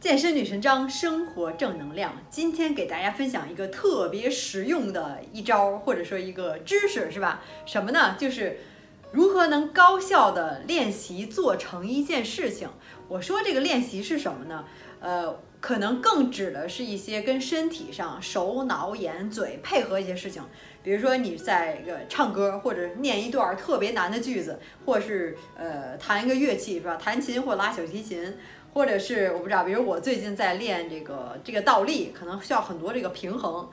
健身女神张，生活正能量。今天给大家分享一个特别实用的一招，或者说一个知识，是吧？什么呢？就是如何能高效的练习做成一件事情。我说这个练习是什么呢？呃，可能更指的是一些跟身体上手脑眼嘴配合一些事情。比如说你在一个唱歌，或者念一段特别难的句子，或是呃弹一个乐器，是吧？弹琴或拉小提琴。或者是我不知道，比如我最近在练这个这个倒立，可能需要很多这个平衡。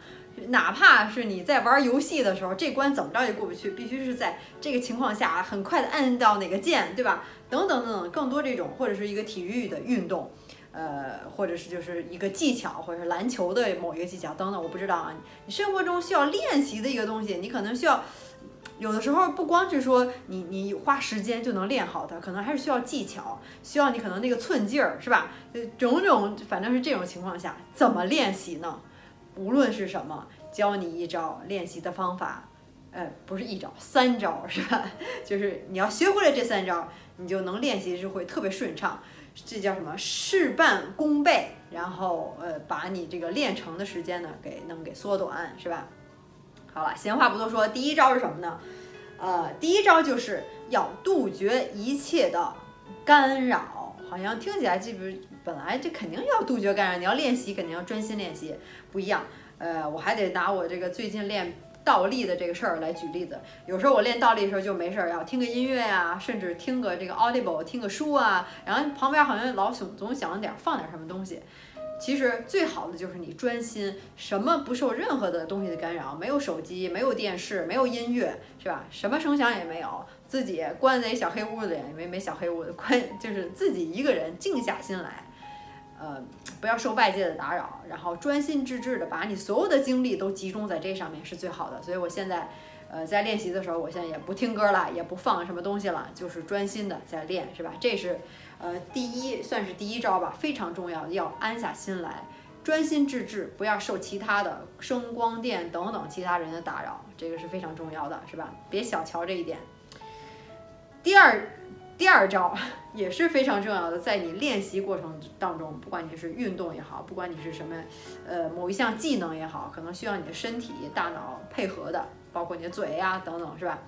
哪怕是你在玩游戏的时候，这关怎么着也过不去，必须是在这个情况下很快的按到哪个键，对吧？等等等等，更多这种或者是一个体育的运动，呃，或者是就是一个技巧，或者是篮球的某一个技巧等等，我不知道啊。你生活中需要练习的一个东西，你可能需要。有的时候不光是说你你花时间就能练好它，可能还是需要技巧，需要你可能那个寸劲儿，是吧？种种，反正是这种情况下，怎么练习呢？无论是什么，教你一招练习的方法，呃，不是一招，三招，是吧？就是你要学会了这三招，你就能练习就会特别顺畅。这叫什么？事半功倍，然后呃，把你这个练成的时间呢，给能给缩短，是吧？好了，闲话不多说，第一招是什么呢？呃，第一招就是要杜绝一切的干扰。好像听起来这不本来这肯定要杜绝干扰，你要练习肯定要专心练习，不一样。呃，我还得拿我这个最近练倒立的这个事儿来举例子。有时候我练倒立的时候就没事儿，要听个音乐呀，甚至听个这个 Audible，听个书啊，然后旁边好像老总总想点放点什么东西。其实最好的就是你专心，什么不受任何的东西的干扰，没有手机，没有电视，没有音乐，是吧？什么声响也没有，自己关在小黑屋子里，没没小黑屋子，关就是自己一个人静下心来，呃，不要受外界的打扰，然后专心致志的把你所有的精力都集中在这上面是最好的。所以我现在，呃，在练习的时候，我现在也不听歌了，也不放什么东西了，就是专心的在练，是吧？这是。呃，第一算是第一招吧，非常重要，要安下心来，专心致志，不要受其他的声光电等等其他人的打扰，这个是非常重要的，是吧？别小瞧这一点。第二，第二招 也是非常重要的，在你练习过程当中，不管你是运动也好，不管你是什么，呃，某一项技能也好，可能需要你的身体、大脑配合的，包括你的嘴呀等等，是吧？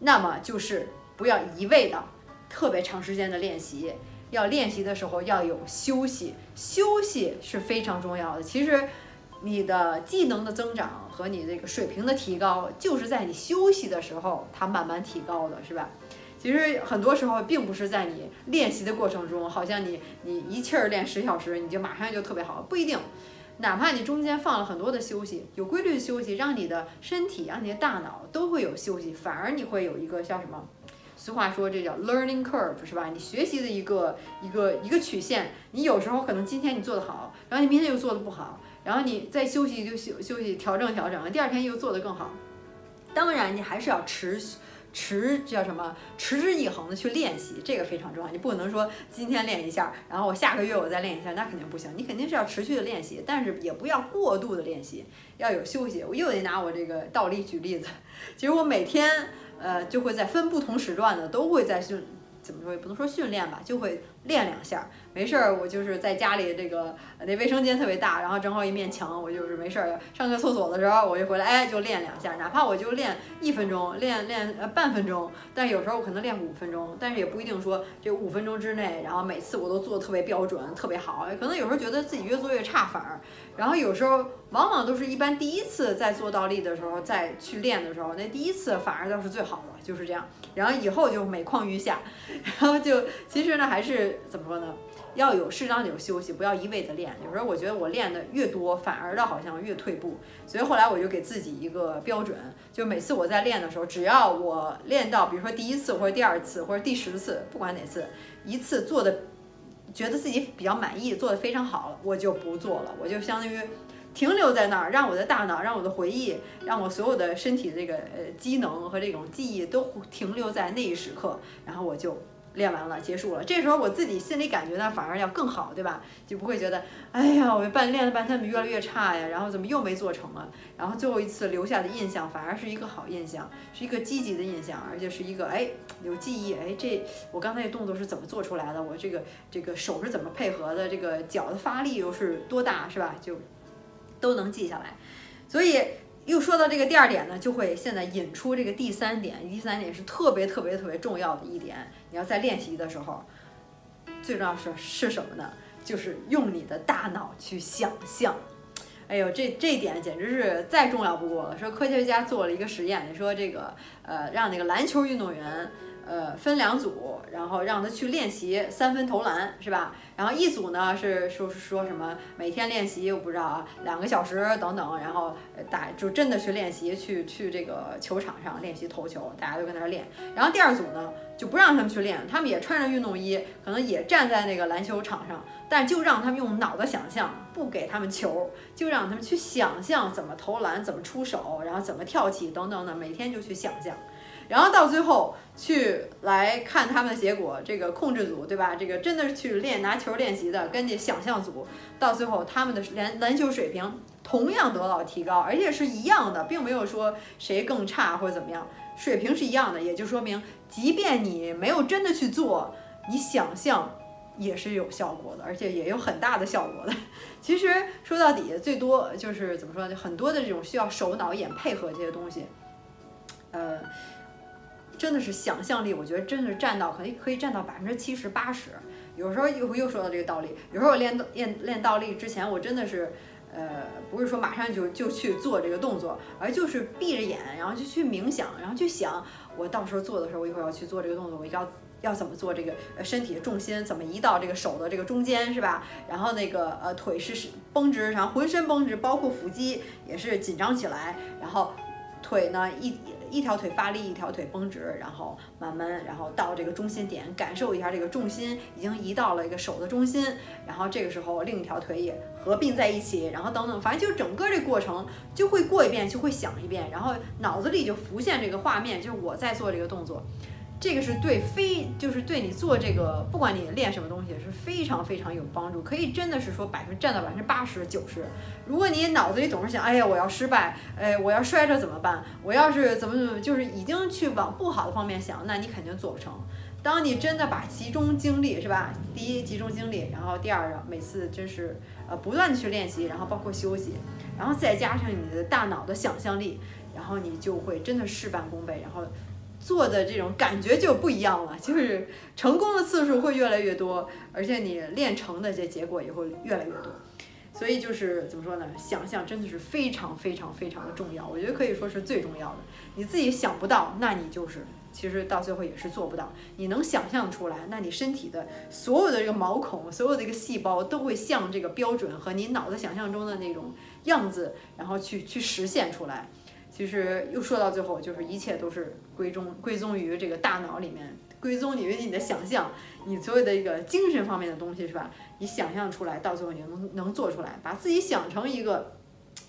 那么就是不要一味的。特别长时间的练习，要练习的时候要有休息，休息是非常重要的。其实，你的技能的增长和你这个水平的提高，就是在你休息的时候，它慢慢提高的，是吧？其实很多时候并不是在你练习的过程中，好像你你一气儿练十小时，你就马上就特别好，不一定。哪怕你中间放了很多的休息，有规律的休息，让你的身体、让你的大脑都会有休息，反而你会有一个叫什么？俗话说，这叫 learning curve，是吧？你学习的一个一个一个曲线。你有时候可能今天你做得好，然后你明天又做得不好，然后你再休息就休休息调整调整，第二天又做得更好。当然，你还是要持续持叫什么持之以恒的去练习，这个非常重要。你不可能说今天练一下，然后我下个月我再练一下，那肯定不行。你肯定是要持续的练习，但是也不要过度的练习，要有休息。我又得拿我这个倒立举例子，其实我每天。呃，就会在分不同时段的都会在训，怎么说也不能说训练吧，就会练两下。没事儿，我就是在家里这个那卫生间特别大，然后正好一面墙，我就是没事儿上个厕所的时候，我就回来，哎，就练两下，哪怕我就练一分钟，练练呃半分钟，但有时候我可能练五分钟，但是也不一定说这五分钟之内，然后每次我都做的特别标准，特别好，可能有时候觉得自己越做越差，反而，然后有时候往往都是一般第一次在做倒立的时候再去练的时候，那第一次反而倒是最好的，就是这样，然后以后就每况愈下，然后就其实呢还是怎么说呢？要有适当的有休息，不要一味的练。有时候我觉得我练的越多，反而的好像越退步。所以后来我就给自己一个标准，就每次我在练的时候，只要我练到，比如说第一次或者第二次或者第十次，不管哪次，一次做的觉得自己比较满意，做的非常好，我就不做了，我就相当于停留在那儿，让我的大脑、让我的回忆、让我所有的身体的这个呃机能和这种记忆都停留在那一时刻，然后我就。练完了，结束了。这时候我自己心里感觉呢，反而要更好，对吧？就不会觉得，哎呀，我半练了半天，怎么越来越差呀？然后怎么又没做成啊？然后最后一次留下的印象，反而是一个好印象，是一个积极的印象，而且是一个哎有记忆，哎这我刚才这动作是怎么做出来的？我这个这个手是怎么配合的？这个脚的发力又是多大，是吧？就都能记下来。所以又说到这个第二点呢，就会现在引出这个第三点。第三点是特别特别特别重要的一点。你要在练习的时候，最重要是是什么呢？就是用你的大脑去想象。哎呦，这这点简直是再重要不过了。说科学家做了一个实验，说这个呃，让那个篮球运动员。呃，分两组，然后让他去练习三分投篮，是吧？然后一组呢是说说什么每天练习，我不知道啊，两个小时等等，然后打就真的去练习，去去这个球场上练习投球，大家都跟那儿练。然后第二组呢就不让他们去练，他们也穿着运动衣，可能也站在那个篮球场上，但就让他们用脑子想象，不给他们球，就让他们去想象怎么投篮，怎么出手，然后怎么跳起等等的，每天就去想象。然后到最后去来看他们的结果，这个控制组对吧？这个真的是去练拿球练习的，跟这想象组到最后他们的篮篮球水平同样得到提高，而且是一样的，并没有说谁更差或者怎么样，水平是一样的，也就说明，即便你没有真的去做，你想象也是有效果的，而且也有很大的效果的。其实说到底，最多就是怎么说呢？很多的这种需要手脑眼配合这些东西，呃。真的是想象力，我觉得真的是占到可以可以占到百分之七十八十。有时候又又说到这个倒立，有时候我练练练倒立之前，我真的是，呃，不是说马上就就去做这个动作，而就是闭着眼，然后就去冥想，然后去想我到时候做的时候，我一会儿要去做这个动作，我要要怎么做这个身体的重心怎么移到这个手的这个中间是吧？然后那个呃腿是绷直，然后浑身绷直，包括腹肌也是紧张起来，然后腿呢一。一条腿发力，一条腿绷直，然后慢慢，然后到这个中心点，感受一下这个重心已经移到了一个手的中心，然后这个时候另一条腿也合并在一起，然后等等，反正就整个这过程就会过一遍，就会想一遍，然后脑子里就浮现这个画面，就是我在做这个动作。这个是对非，就是对你做这个，不管你练什么东西，是非常非常有帮助，可以真的是说百分占到百分之八十九十。如果你脑子里总是想，哎呀，我要失败，哎，我要摔着怎么办？我要是怎么怎么，就是已经去往不好的方面想，那你肯定做不成。当你真的把集中精力，是吧？第一，集中精力，然后第二，每次真是呃不断的去练习，然后包括休息，然后再加上你的大脑的想象力，然后你就会真的事半功倍，然后。做的这种感觉就不一样了，就是成功的次数会越来越多，而且你练成的这结果也会越来越多。所以就是怎么说呢？想象真的是非常非常非常的重要，我觉得可以说是最重要的。你自己想不到，那你就是其实到最后也是做不到。你能想象出来，那你身体的所有的这个毛孔、所有的一个细胞都会向这个标准和你脑子想象中的那种样子，然后去去实现出来。其实又说到最后，就是一切都是归宗归宗于这个大脑里面，归宗于你的想象，你所有的一个精神方面的东西是吧？你想象出来，到最后你能能做出来，把自己想成一个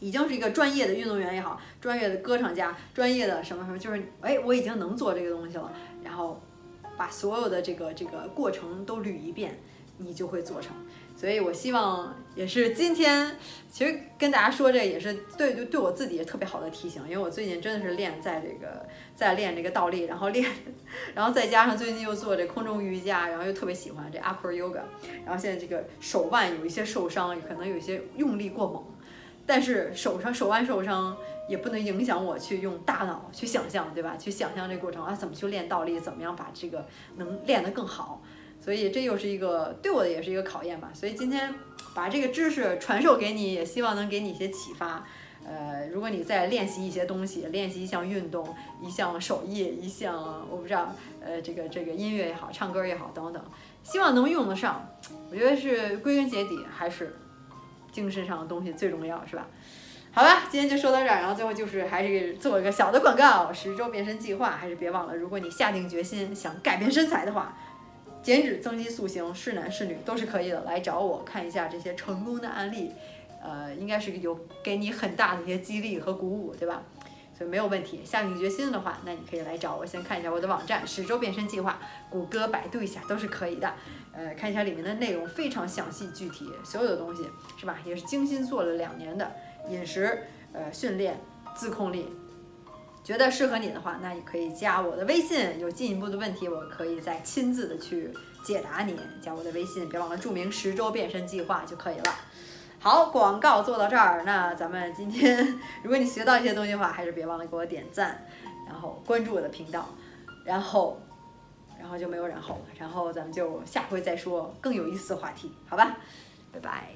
已经是一个专业的运动员也好，专业的歌唱家，专业的什么什么，就是哎，我已经能做这个东西了，然后把所有的这个这个过程都捋一遍，你就会做成。所以，我希望也是今天，其实跟大家说这也是对对对我自己也特别好的提醒，因为我最近真的是练在这个在练这个倒立，然后练，然后再加上最近又做这空中瑜伽，然后又特别喜欢这 Aqua Yoga，然后现在这个手腕有一些受伤，可能有一些用力过猛，但是手上手腕受伤也不能影响我去用大脑去想象，对吧？去想象这过程啊，怎么去练倒立，怎么样把这个能练得更好。所以这又是一个对我的也是一个考验吧。所以今天把这个知识传授给你，也希望能给你一些启发。呃，如果你在练习一些东西，练习一项运动、一项手艺、一项我不知道，呃，这个这个音乐也好，唱歌也好，等等，希望能用得上。我觉得是归根结底还是精神上的东西最重要，是吧？好吧，今天就说到这儿，然后最后就是还是做一个小的广告，十周变身计划，还是别忘了，如果你下定决心想改变身材的话。减脂、增肌、塑形，是男是女都是可以的。来找我看一下这些成功的案例，呃，应该是有给你很大的一些激励和鼓舞，对吧？所以。没有问题。下定决心的话，那你可以来找我，先看一下我的网站十周变身计划，谷歌、百度一下都是可以的。呃，看一下里面的内容非常详细具体，所有的东西是吧？也是精心做了两年的饮食、呃训练、自控力。觉得适合你的话，那你可以加我的微信，有进一步的问题，我可以再亲自的去解答你。加我的微信，别忘了注明十周变身计划就可以了。好，广告做到这儿，那咱们今天，如果你学到一些东西的话，还是别忘了给我点赞，然后关注我的频道，然后，然后就没有然后了，然后咱们就下回再说更有意思的话题，好吧？拜拜。